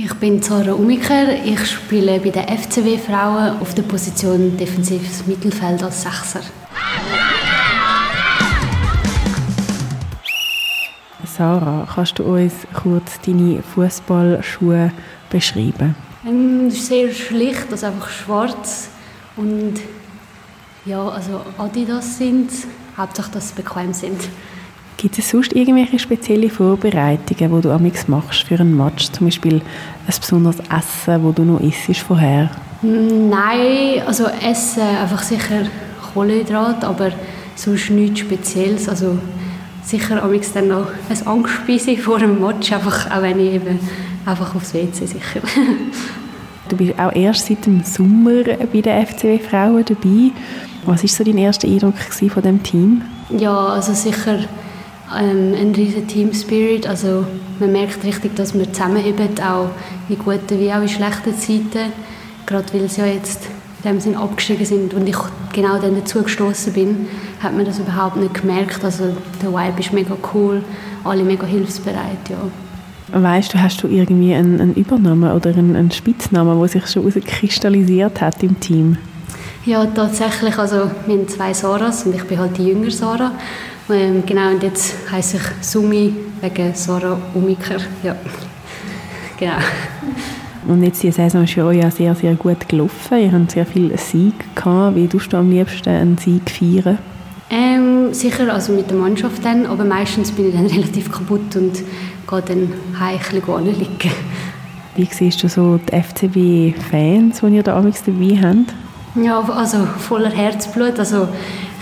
Ich bin Zara Umiker. Ich spiele bei den FCW Frauen auf der Position defensives Mittelfeld als Sechser. Sarah, kannst du uns kurz deine Fußballschuhe beschreiben? Ähm, sehr schlicht, also einfach schwarz und ja, also Adidas sind, hauptsächlich, dass sie bequem sind. Gibt es sonst irgendwelche spezielle Vorbereitungen, die du amigs machst für einen Match? Zum Beispiel ein besonderes Essen, das du noch isst vorher? Nein, also Essen einfach sicher Kohlenhydrat, aber sonst nichts Spezielles. Also sicher amigs dann noch ein Angstspeise vor dem Match, einfach, auch wenn ich eben einfach aufs WC sicher. du bist auch erst seit dem Sommer bei den FCW Frauen dabei. Was war so dein erster Eindruck von dem Team? Ja, also sicher ähm, ein riesiger Team Spirit. Also man merkt richtig, dass wir zusammenheben, auch in guten wie auch in schlechten Zeiten. Gerade weil sie ja jetzt in dem Sinn abgestiegen sind und ich genau dann dazu gestoßen bin, hat man das überhaupt nicht gemerkt. Also der Vibe ist mega cool, alle mega hilfsbereit, ja. Weißt du, hast du irgendwie einen, einen Übernamen oder einen, einen Spitznamen, der sich schon herauskristallisiert hat im Team? Ja, tatsächlich. Also, wir haben zwei Saras und ich bin halt die jüngere Sarah. Ähm, genau, und jetzt heiße ich Sumi wegen Sarah Umiker. Ja, genau. Und jetzt die Saison ist ja ja sehr, sehr gut gelaufen. Ihr habt sehr viele Siege gehabt. Wie tust du am liebsten einen Sieg feiern? Ähm, sicher also mit der Mannschaft dann, aber meistens bin ich dann relativ kaputt und gehe dann heim liegen. Wie siehst du so die FCB-Fans, die ihr da dabei habt? Ja, also voller Herzblut. Also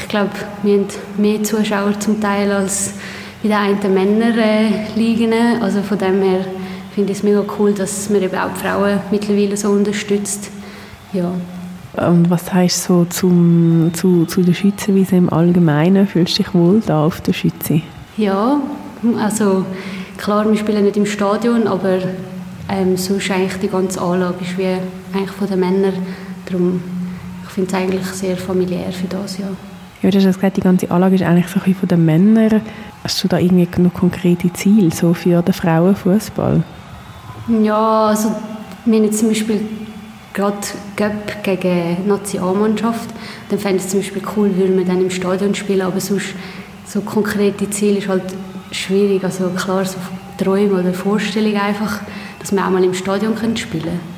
ich glaube, wir haben mehr Zuschauer zum Teil als bei den einen Männer äh, liegen. Also von dem her finde ich es mega cool, dass man eben auch die Frauen mittlerweile so unterstützt. Ja. Und was heißt so zum, zu, zu der Schützenwiese im Allgemeinen? Fühlst du dich wohl da auf der Schütze? Ja, also klar, wir spielen nicht im Stadion, aber ähm, sonst eigentlich die ganze Anlage ist wie eigentlich von den Männern. Darum, ich finde es eigentlich sehr familiär für das, ja. Ja, du hast gesagt, die ganze Anlage ist eigentlich so ein von den Männern. Hast du da irgendwie noch konkrete Ziele so für den Frauenfußball? Ja, also wir haben jetzt zum Beispiel gerade Göpp gegen Nationalmannschaft. Dann fände ich es zum Beispiel cool, würde man dann im Stadion spielen, aber sonst so konkrete Ziele ist halt schwierig. Also klar, so Träume oder Vorstellungen einfach, dass wir auch mal im Stadion spielen können.